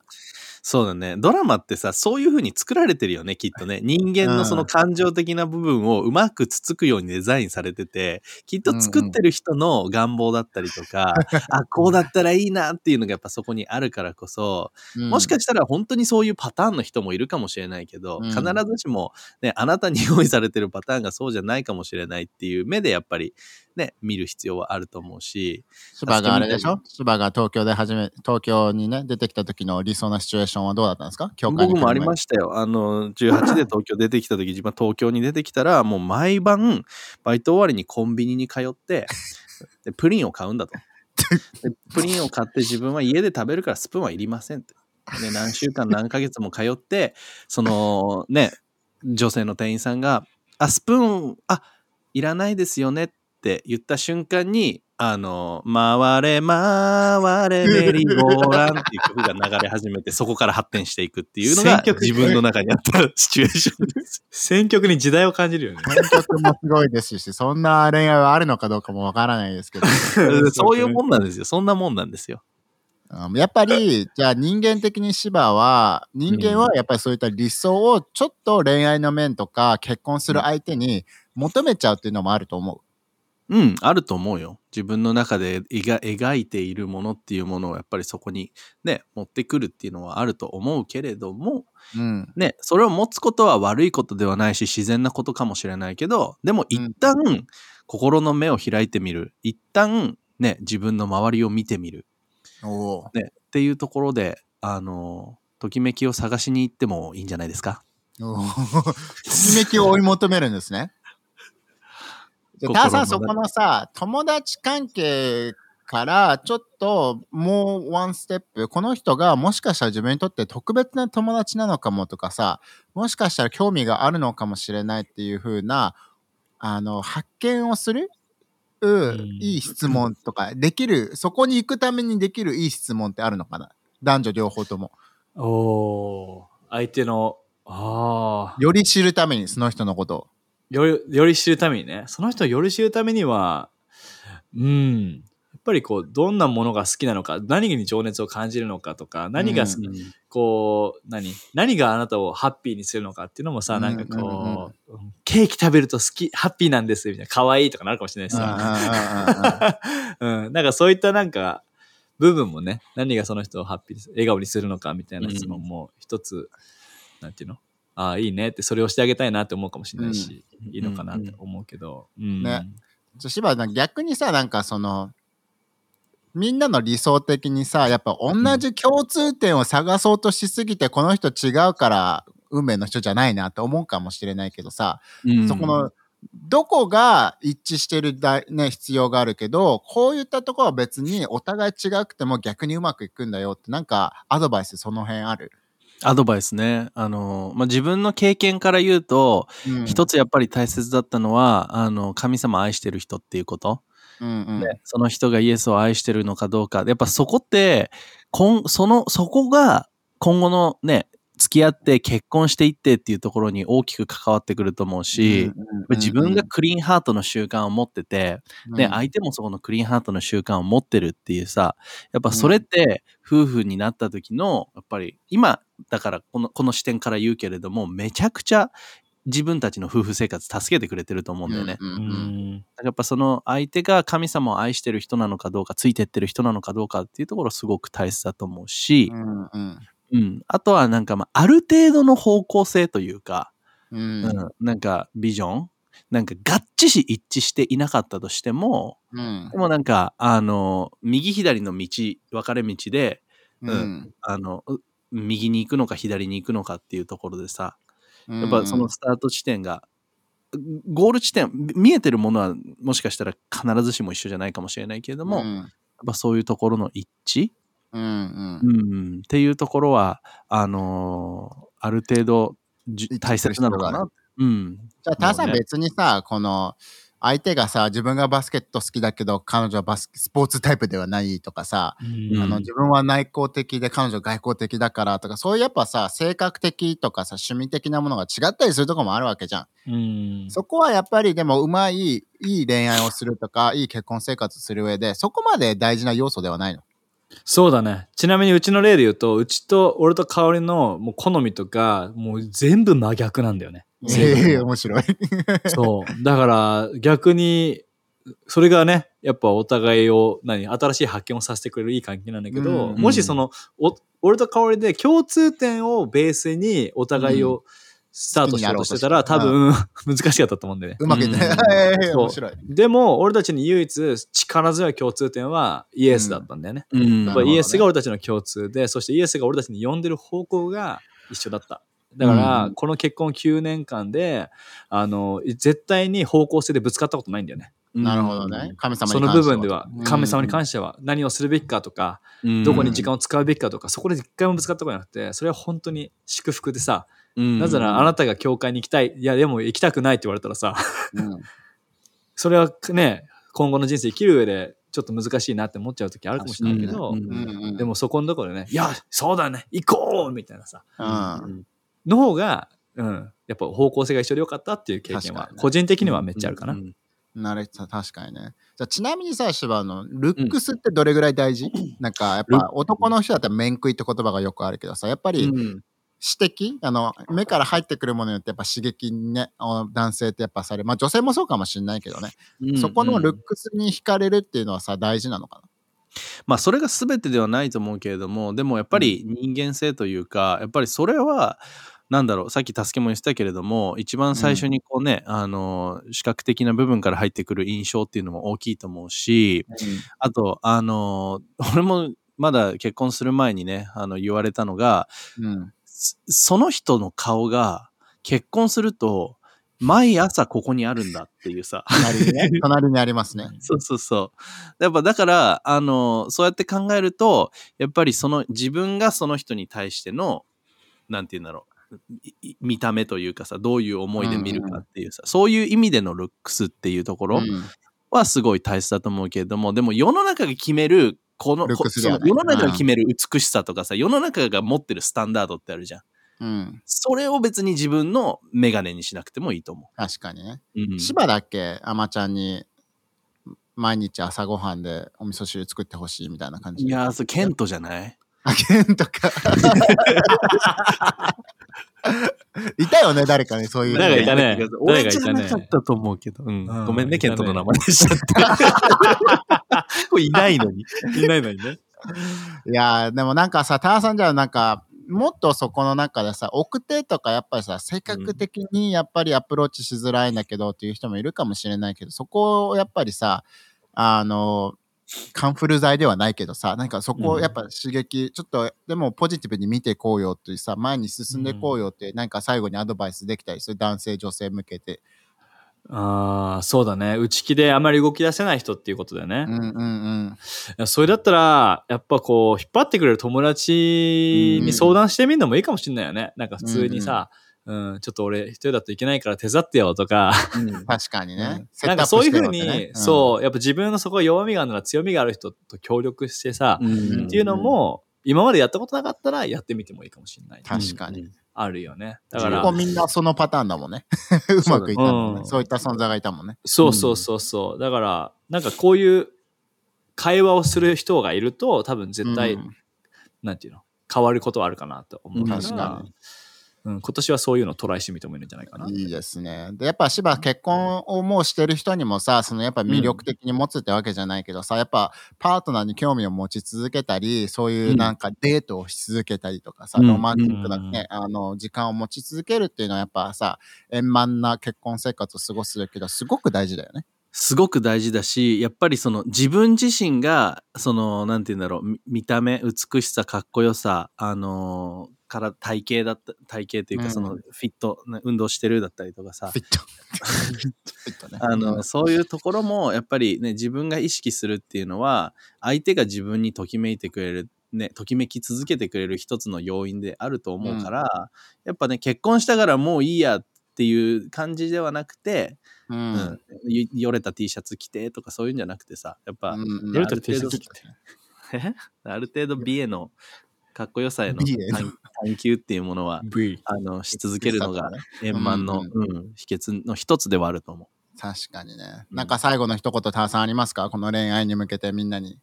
Speaker 3: そうだね。ドラマってさ、そういう風に作られてるよね、きっとね。人間のその感情的な部分をうまくつつくようにデザインされてて、きっと作ってる人の願望だったりとか、あ、こうだったらいいなっていうのがやっぱそこにあるからこそ、
Speaker 1: うん。
Speaker 3: もしかしたら本当にそういうパターンの人もいるかもしれないけど、
Speaker 1: うん。
Speaker 3: 必ずしもね、あなたに用意されてるパターンがそうじゃないかもしれないっていう目でやっぱりね、見る必要はあると思うし、
Speaker 1: 芝があれでしょ？芝が東京で初め東京にね出てきた時の理想なシチュエーションはどうだったんですか？教会に
Speaker 3: 僕もありま
Speaker 1: し
Speaker 3: したよ。あの、18で 東京出てきた時、自分は東京に出てきたら、もう毎晩、バイト終わりにコンビニに通って、でプリンを買うんだと。でプリンを買って自分は家で食べるからスプーンはいりませんって。で何週間何ヶ月も通って、そのね、女性の店員さんが、あ、スプーン、あ、いらないですよねって言った瞬間に、あの、回れ回れメリーゴーランっていう曲が流れ始めて、そこから発展していくっていうのが
Speaker 2: 選曲
Speaker 3: 自分の中にあったシチュエーションです。
Speaker 2: 選曲に時代を感じるよね。
Speaker 1: 編曲もすごいですし、そんな恋愛はあるのかどうかもわからないですけど。
Speaker 3: そういうもんなんですよ。そんなもんなんですよ。
Speaker 1: うんやっぱり、じゃあ人間的に芝は、人間はやっぱりそういった理想をちょっと恋愛の面とか結婚する相手に求めちゃうっていうのもあると思
Speaker 3: うん、あると思うよ。自分の中で描描いているものっていうものをやっぱりそこにね、持ってくるっていうのはあると思うけれども、
Speaker 1: う。うん。
Speaker 3: ね、それを持つことは悪いことではないし、自然なことかもしれないけど、でも一旦、心の目を開いてみる。一旦、ね、自分の周りを見てみる。ね、っていうところで、あの、ときめきを探しに行ってもいいんじゃないですか。
Speaker 1: ときめきを追い求めるんですね。じゃあ、ターさん、そこのさ、友達関係からちょっともうワンステップ、この人がもしかしたら自分にとって特別な友達なのかもとかさ、もしかしたら興味があるのかもしれないっていう風な、あの、発見をする、うん、いい質問とか、できる、そこに行くためにできるいい質問ってあるのかな？男女両方とも。
Speaker 2: おおー。相手の、ああ、
Speaker 1: より知るために、その人のことを。
Speaker 2: より、より知るためにね、その人をより知るためには、うん、やっぱりこう、どんなものが好きなのか、何に情熱を感じるのかとか、何が、
Speaker 1: うん
Speaker 2: こう、何何があなたをハッピーにするのかっていうのもさ、なんかこう、
Speaker 1: うん。
Speaker 2: ケーキ食べると好き、ハッピーなんですみたいな、可愛いとかなるかもしれないし
Speaker 1: うんうんうん
Speaker 2: さ。うん、なんかそういったなんか、部分もね、何がその人をハッピー笑顔にするのかみたいな質問も一つ、なんていうの？ああ、いいねって、それをしてあげたいなって思うかもしれないし、いいのかなって思うけど。うん
Speaker 1: ね。じゃあ芝逆にさなんかそのみんなの理想的にさやっぱ同じ共通点を探そうとしすぎてこの人違うからう運命の人じゃないなって思うかもしれないけどさ、
Speaker 3: うん。
Speaker 1: そこの、どこが一致してるだ、ね、必要があるけど、こういったところは別にお互い違くても逆にうまくいくんだよって、なんかアドバイスその辺ある？
Speaker 3: アドバイスね。あの、まあ、自分の経験から言うと、
Speaker 1: うん
Speaker 3: 一つやっぱり大切だったのは、あの、神様を愛してる人っていうこと。
Speaker 1: うんうん。
Speaker 3: ねその人がイエスを愛してるのかどうか。やっぱそこって、こんその、そこが今後のね、付き合って結婚していってっていうところに大きく関わってくると思うし、自分がクリーンハートの習慣を持ってて、ね、相手もそこのクリーンハートの習慣を持ってるっていうさ、やっぱそれって夫婦になった時の、やっぱり今、だからこのこの視点から言うけれども、めちゃくちゃ自分たちの夫婦生活助けてくれてると思うんだよね。やっぱその相手が神様を愛してる人なのかどうか、ついてってる人なのかどうかっていうところすごく大切だと思うし
Speaker 1: う、んうん
Speaker 3: うん。あとはなんかまあ、ある程度の方向性というか、
Speaker 1: う
Speaker 3: うん。ん、なんかビジョン？なんか合致し一致していなかったとしても、
Speaker 1: うん。
Speaker 3: でもなんか、あの、右左の道、分かれ道で、
Speaker 1: う
Speaker 3: うん。んあの、う右に行くのか左に行くのかっていうところでさ、
Speaker 1: うん。
Speaker 3: やっぱそのスタート地点が、ゴール地点、見えてるものはもしかしたら必ずしも一緒じゃないかもしれないけれども、やっ
Speaker 1: うん
Speaker 3: ぱそういうところの一致、
Speaker 1: うんうん
Speaker 3: うん、っていうところは、あのーある程度大切なのかな。うん。
Speaker 1: じゃあ、ターさん別にさ、この、相手がさ、自分がバスケット好きだけど、彼女はバススポーツタイプではないとかさ、
Speaker 3: うん
Speaker 1: あの自分は内向的で彼女外向的だからとか、そういうやっぱさ、性格的とかさ、趣味的なものが違ったりするとこもあるわけじゃん。
Speaker 2: うん。
Speaker 1: そこはやっぱりでもうまい、いい恋愛をするとか、いい結婚生活する上で、そこまで大事な要素ではないの。
Speaker 2: そうだね。ちなみにうちの例で言うと、うちと俺と香りのもう好みとか、もう全部真逆なんだよね。
Speaker 1: ええ面白い。
Speaker 2: そう。だから逆に、それがね、やっぱお互いを、何、新しい発見をさせてくれるいい関係なんだけど、
Speaker 1: うん
Speaker 2: もしその、お俺と香りで共通点をベースにお互いをスタートしようとしてたら、多分、難しかったと思うんだよね。
Speaker 1: うまくいってない。面白い。
Speaker 2: でも、俺たちに唯一力強い共通点はイエスだったんだよね。
Speaker 3: うん
Speaker 2: やっぱイエスが俺たちの共通で、そしてイエスが俺たちに呼んでる方向が一緒だった。だから、
Speaker 3: うん
Speaker 2: この結婚9年間で、あの、絶対に方向性でぶつかったことないんだよね。
Speaker 1: なるほどね。。神様に
Speaker 2: その部分では、神様に関しては何をするべきかとか、
Speaker 3: うん
Speaker 2: どこに時間を使うべきかとか、そこで一回もぶつかったことなくて、それは本当に祝福でさ、
Speaker 3: うん。
Speaker 2: なぜならあなたが教会に行きたい、いやでも行きたくないって言われたらさ、
Speaker 1: はうん。
Speaker 2: それはね、今後の人生生きる上でちょっと難しいなって思っちゃう時あるかもしれないけど、
Speaker 3: うん
Speaker 1: うんうん。
Speaker 2: でもそこのところでね、いや、そうだね、行こうみたいなさ、
Speaker 1: うん。
Speaker 2: の方が、うん、やっぱ方向性が一緒でよかったっていう経験は個人的にはめっちゃあるかな。
Speaker 3: うん
Speaker 1: なるほど確かにね。じゃあちなみにさ、芝の、ルックスってどれぐらい大事、なんか、やっぱ男の人だったら面食いって言葉がよくあるけどさ、やっぱり
Speaker 3: うん
Speaker 1: 指摘、あの、目から入ってくるものによってやっぱ刺激にね、男性ってやっぱされる。まあ女性もそうかもしれないけどね。
Speaker 3: うん
Speaker 1: そこのルックスに惹かれるっていうのはさ、大事なのか
Speaker 3: まあそれが全てではないと思うけれどもでもやっぱり人間性というかやっぱりそれはなんだろうさっき助けも言ってたけれども一番最初にこうね、あの視覚的な部分から入ってくる印象っていうのも大きいと思うし
Speaker 1: な。
Speaker 3: あとあの俺もまだ結婚する前にねあの言われたのが
Speaker 1: うん。
Speaker 3: そその人の顔が結婚すると毎朝ここにあるんだっていうさ
Speaker 1: 隣にね。隣にありますね。
Speaker 3: そうそうそう。やっぱだから、あの、そうやって考えると、やっぱりその自分がその人に対しての、なんて言うんだろう。見た目というかさ、どういう思いで見るかっていうさ、そういう意味でのルックスっていうところ
Speaker 1: うん
Speaker 3: はすごい大切だと思うけれども、でも世の中が決める、この、この世の中が決める美しさとかさ、世の中が持ってるスタンダードってあるじゃん。
Speaker 1: うん。
Speaker 3: それを別に自分のメガネにしなくてもいいと思
Speaker 1: 確かにね。
Speaker 3: う。うん
Speaker 1: 芝だっけあまちゃんに毎日朝ごはんでお味噌汁作ってほしいみたいな感じで。
Speaker 3: いやー、それケントじゃない？
Speaker 1: あけんとか。いたよね、誰かにそういう。
Speaker 2: 誰かいたね？
Speaker 3: 俺じゃ
Speaker 2: 誰かいたね？
Speaker 3: なかったと思うけど。うん
Speaker 2: うん
Speaker 3: ごめんねケントの名前にしちゃった。これいないのに。
Speaker 2: いないのにね。
Speaker 1: いやーでもなんかさ、ターさんじゃなんか、もっとそこの中でさ、奥手とかやっぱりさ、性格的にやっぱりアプローチしづらいんだけどっていう人もいるかもしれないけど、そこをやっぱりさ、あの、カンフル剤ではないけどさ、なんかそこ
Speaker 2: うん
Speaker 1: をやっぱ刺激、ちょっとでもポジティブに見ていこうよっていうさ、前に進んでいこうよって、なんか最後にアドバイスできたりする男性、女性向けて。
Speaker 2: ああ、そうだね。内気であまり動き出せない人っていうことだよね。
Speaker 1: うんうんうん。
Speaker 2: いやそれだったら、やっぱこう、引っ張ってくれる友達に相談してみるのもいいかもしれないよね。なんか普通にさ、うん、ちょっと俺一人だといけないから手伝ってよとか、
Speaker 1: 確かにね。
Speaker 2: うん
Speaker 1: セットアップ
Speaker 2: なんかそういうふうに、そう、やっぱ自分のそこ弱みがあるなら強みがある人と協力してさ、
Speaker 3: うん
Speaker 2: っていうのも、今までやったことなかったらやってみてもいいかもしれない。
Speaker 1: 確かに。
Speaker 2: あるよね。だから
Speaker 1: みんなそのパターンだもんね。うまくいったもんね。
Speaker 2: うん
Speaker 1: そういった存在がいたもんね。
Speaker 2: そうそうそうそう。だから、なんかこういう会話をする人がいると、多分絶対、
Speaker 1: うん
Speaker 2: なんていうの、変わることはあるかなと思うから、
Speaker 1: 確かに
Speaker 2: うん、今年はそういうのをトライしてみてもいいんじゃないかな。
Speaker 1: いいですね。で、やっぱ芝結婚をもうしてる人にもさ、そのやっぱ魅力的に持つってわけじゃないけどさ、やっぱパートナーに興味を持ち続けたり、そういうなんかデートをし続けたりとかさ、
Speaker 2: うん
Speaker 1: ロマンティックなね、あの、時間を持ち続けるっていうのはやっぱさ、円満な結婚生活を過ごすけど、すごく大事だよね。
Speaker 3: すごく大事だし、やっぱりその自分自身が、その、なんて言うんだろう、み見た目、美しさ、かっこよさ、あのーから体型だった、体型っていうか、
Speaker 1: うん。
Speaker 3: そのフィット、ね運動してるだったりとかさ。
Speaker 1: フ、ィット。フィットね。
Speaker 3: あの、そういうところも、やっぱりね、自分が意識するっていうのは、相手が自分にときめいてくれる、ね、ときめき続けてくれる一つの要因であると思うから、やっぱね、結婚したからもういいやっていう感じではなくて、
Speaker 1: う
Speaker 3: うん。
Speaker 1: ん。
Speaker 3: よよれた T シャツ着てとかそういうんじゃなくてさ、やっぱ、
Speaker 1: うん。
Speaker 2: よれた T シャツ着て。
Speaker 3: え？ある程度美へのかっこよさへの探探求っていうものは。あの、し続けるのが
Speaker 1: ね
Speaker 3: 円満の、秘訣の一つではあると思
Speaker 1: 確かにね。
Speaker 3: うん
Speaker 1: なんか最後の一言、ターさんありますか？この恋愛に向けてみんなに。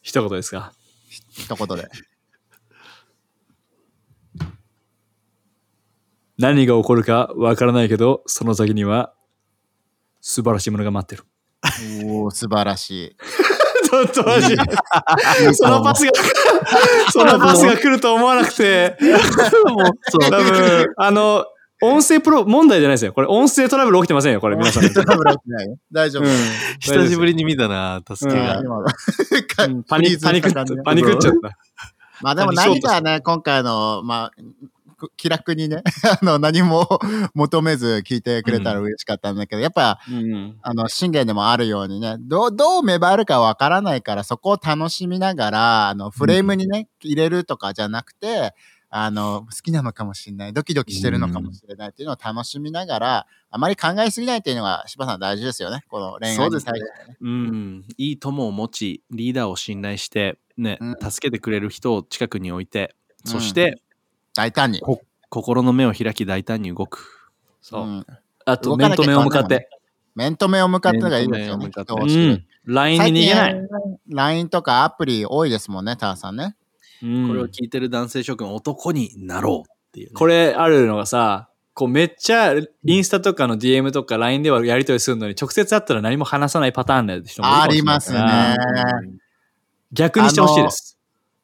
Speaker 2: 一言ですか？
Speaker 1: 一言で。
Speaker 2: 何が起こるかわからないけど、その先には素晴らしいものが待ってる。
Speaker 1: おお素晴らしい。
Speaker 2: ちょっとマジ そのパスが、そのパスが来ると思わなくて、
Speaker 3: う。もう、そう。
Speaker 2: 多分、あの、音声プロ問題じゃないですよ。これ音声トラブル起きてませんよ、これ皆さん。
Speaker 1: トラブル起きてないよ大丈夫。
Speaker 3: 久しぶりに見たな、助けが。
Speaker 2: パニパニクっパニクっちゃった。
Speaker 1: まあでも何かね、今回の、まあ、く気楽にね、あの、何も 求めず聞いてくれたら嬉しかったんだけど、やっぱ、
Speaker 2: うん
Speaker 1: あの、信玄でもあるようにね、どう、どう芽生えるかわからないから、そこを楽しみながら、あの、フレームにね、入れるとかじゃなくて、あの、好きなのかもしれない、ドキドキしてるのかもしれないっていうのを楽しみながら、あまり考えすぎないっていうのが、柴さん大事ですよね。この恋愛に対して、ね。
Speaker 3: うん、いい友を持ち、リーダーを信頼して、ね、
Speaker 1: うん。
Speaker 3: 助けてくれる人を近くに置いて、そして、
Speaker 1: 大胆に。
Speaker 3: 心の目を開き大胆に動く。
Speaker 2: そうう。
Speaker 1: ん
Speaker 2: あと、面と面を向かって。
Speaker 1: 面と面を向かってのがいいですよね。
Speaker 2: LINE に逃げない。
Speaker 1: LINE とかアプリ多いですもんね、ターさんね。
Speaker 2: うん
Speaker 3: これを聞いてる男性諸君、男になろうっていう、ね。
Speaker 2: これあるのがさ、こうめっちゃインスタとかの DM とか LINE ではやり取りするのに直接会ったら何も話さないパターンの人もいるか
Speaker 1: あ
Speaker 2: もしれない
Speaker 1: りますね。
Speaker 2: 逆にしてほしいです。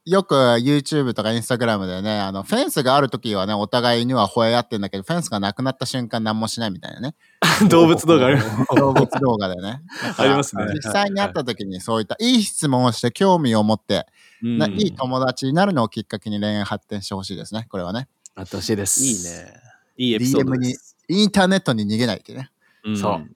Speaker 1: よく YouTube とか Instagram でね、あの、フェンスがあるときはね、お互い犬は吠え合ってんだけど、フェンスがなくなった瞬間何もしないみたいなね。
Speaker 2: 動物動画ある。
Speaker 1: 動物動画でね。
Speaker 2: ありますね
Speaker 1: 実際に会ったときにそういったいい質問をして興味を持って、
Speaker 3: うん
Speaker 1: ないい友達になるのをきっかけに恋愛発展してほしいですね。これはね。
Speaker 2: あってほしいです。
Speaker 3: いい。ね。いいエピソード
Speaker 1: DM に
Speaker 3: です。
Speaker 1: インターネットに逃げないってね。
Speaker 3: うん
Speaker 2: そう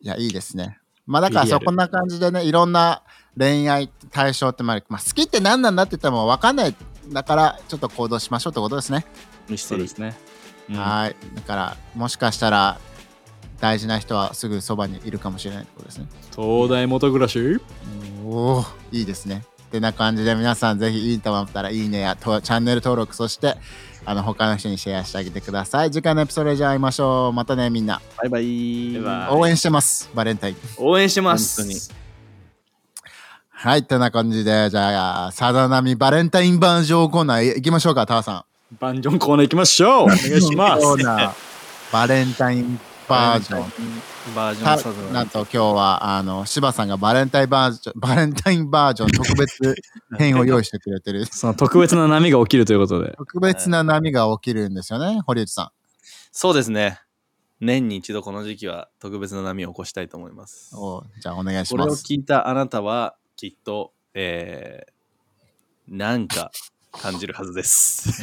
Speaker 1: いや、いいですね。まあだからそこんな感じでね、いろんな恋愛対象ってまあ、まあ、好きって何なんだって言っても分かんない。だから、ちょっと行動しましょうってことですね。
Speaker 3: ミステリー
Speaker 2: そうですね。うん
Speaker 1: はい。だから、もしかしたら、大事な人はすぐそばにいるかもしれないってことですね。
Speaker 2: 東大元暮らし？
Speaker 1: おお、いいですね。ってな感じで皆さんぜひいいと思ったらいいねやとチャンネル登録そしてあの他の人にシェアしてあげてください。次回のエピソードでじゃあ会いましょう。またねみんな。
Speaker 3: バイバイ。
Speaker 2: バイバイ
Speaker 1: 応援してます。バレンタイン。
Speaker 2: 応援してます。
Speaker 3: 本当に
Speaker 1: はい、てな感じで、じゃあ、さだなみバレンタインバージョンコーナー行きましょうか、タワさん。
Speaker 2: バンジョンコーナー行きましょう。お願いします。
Speaker 1: コーナーバレンタインバージョン。
Speaker 3: バージョ
Speaker 1: た
Speaker 3: ンサザ
Speaker 1: なんと今日は、あの、柴さんがバレンタインバージョン、バレンタインバージョン特別編を用意してくれてる。
Speaker 2: その特別な波が起きるということで。
Speaker 1: 特別な波が起きるんですよね、堀内さん。
Speaker 3: そうですね。年に一度この時期は特別な波を起こしたいと思います。
Speaker 1: おじゃあお願いし
Speaker 3: これを
Speaker 1: ます。
Speaker 3: 聞いたあなたはきっと、えー、なんか感じるはずです。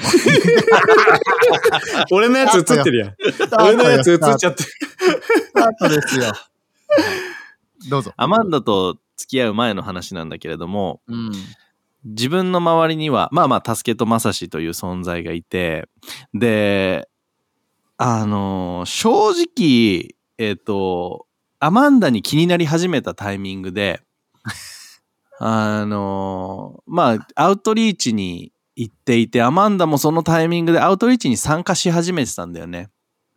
Speaker 2: 俺のやつ映ってるやん。俺のやつ映っちゃってる。
Speaker 1: スタートですよ。どうぞ。
Speaker 3: アマンダと付き合う前の話なんだけれども、
Speaker 1: うん。
Speaker 3: 自分の周りには、まあまあ、助けとまさしという存在がいて、で、あの、正直、えっ、と、アマンダに気になり始めたタイミングで、あの、まあ、アウトリーチに行っていて、アマンダもそのタイミングでアウトリーチに参加し始めてたんだよね。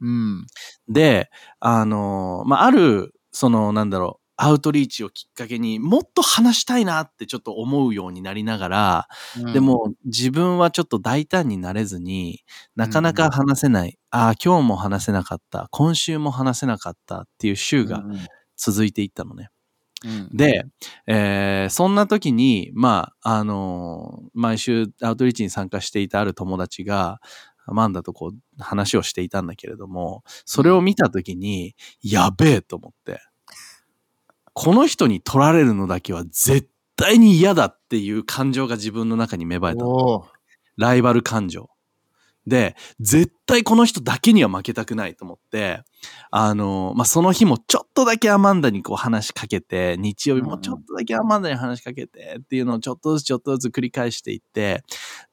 Speaker 1: うん。
Speaker 3: で、あの、まあ、ある、その、なんだろう、アウトリーチをきっかけにもっと話したいなってちょっと思うようになりながら、で、も自分はちょっと大胆になれずになかなか話せない、ああ今日も話せなかった今週も話せなかったっていう週が続いていったのね。
Speaker 1: うん、
Speaker 3: で、えーそんな時にまああのー毎週アウトリーチに参加していたある友達がアマンダとこう話をしていたんだけれどもそれを見た時にやべえと思ってこの人に取られるのだけは絶対に嫌だっていう感情が自分の中に芽生えたライバル感情。で、絶対この人だけには負けたくないと思って、あの、まあ、その日もちょっとだけアマンダにこう話しかけて、日曜日もちょっとだけアマンダに話しかけてっていうのをちょっとずつちょっとずつ繰り返していって、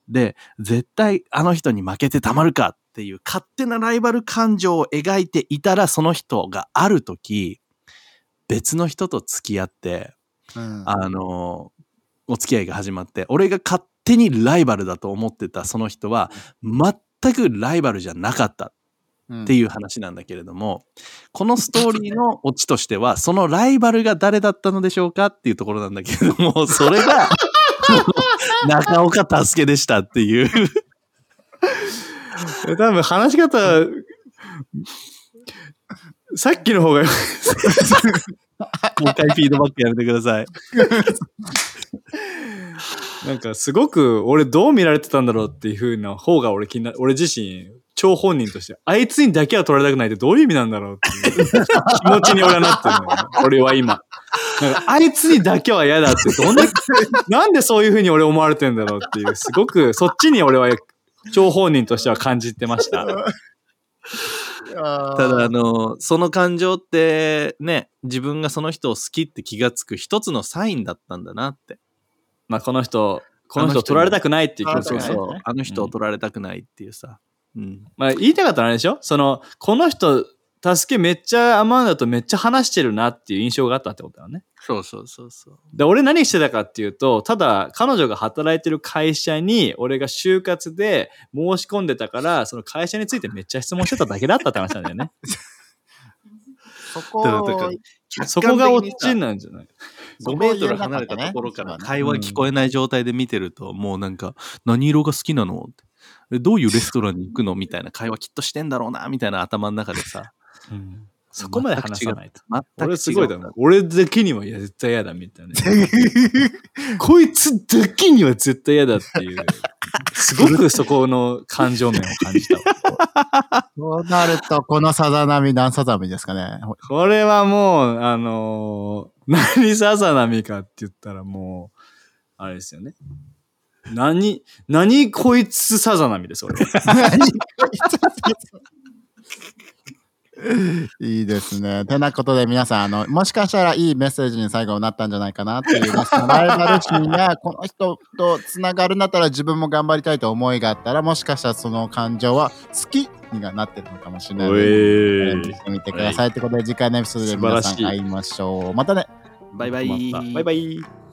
Speaker 3: で、絶対あの人に負けてたまるかっていう勝手なライバル感情を描いていたら、その人がある時、別の人と付き合って、
Speaker 1: うん。
Speaker 3: あの、お付き合いが始まって、俺が勝手にライバルだと思ってたその人は、全くライバルじゃなかったっていう話なんだけれども、このストーリーのオチとしては、そのライバルが誰だったのでしょうかっていうところなんだけれども、それが、中岡助でしたっていう。
Speaker 2: 多分話し方、さっきの方が、
Speaker 3: 公開フィードバックやめてください。
Speaker 2: なんかすごく俺どう見られてたんだろうっていう風な方が俺気にな、俺自身、超本人として、あいつにだけは取られたくないってどういう意味なんだろうっていう気持ちに俺はなってるのよ。俺は今。なんかあいつにだけは嫌だって、どんな、なんでそういう風に俺思われてんだろうっていう、すごくそっちに俺は超本人としては感じてました。
Speaker 1: た
Speaker 3: ただ、あの、その感情ってね、自分がその人を好きって気がつく一つのサインだったんだなって。
Speaker 2: まあこの人、この人を取られたくないっていう気持ちがね
Speaker 3: そうそう。あの人を取られたくないっていうさ。うん。
Speaker 2: まあ言いたかったのはあれでしょ？その、この人、助けめっちゃアマンダとめっちゃ話してるなっていう印象があったってことだよね。
Speaker 3: そうそうそうそう。
Speaker 2: で、俺何してたかっていうと、ただ彼女が働いてる会社に俺が就活で申し込んでたから、その会社についてめっちゃ質問してただけだったって話なんだよね。
Speaker 1: そこ
Speaker 2: が落ちなんじゃない？
Speaker 3: 5メートル離れたところから会話聞こえない状態で見てると、もうなんか、何色が好きなの？ってえどういうレストランに行くの？みたいな会話きっとしてんだろうな、みたいな頭の中でさ。
Speaker 2: そこまで話さないと。俺すごいだもん。俺だけにはいや絶対嫌だみたいな。こいつだけには絶対嫌だっていう。すごくそこの感情面を感じたわ。
Speaker 1: そうなると、このさざ波何さざ波ですかね？
Speaker 2: これはもう、あのー何さざ波かって言ったらもう、あれですよね。何、何こいつさざ波です、俺は。
Speaker 1: いいですね。てなことで皆さん、あの、もしかしたらいいメッセージに最後になったんじゃないかなっていう、そのライバル心がこの人とつながるんだったら自分も頑張りたいと思いがあったら、もしかしたらその感情は好きになってるのかもしれないので。チャレンジしてみてください。ということで次回のエピソードで皆さん会いましょう。またね。
Speaker 3: バイバイ。
Speaker 2: バイバイ。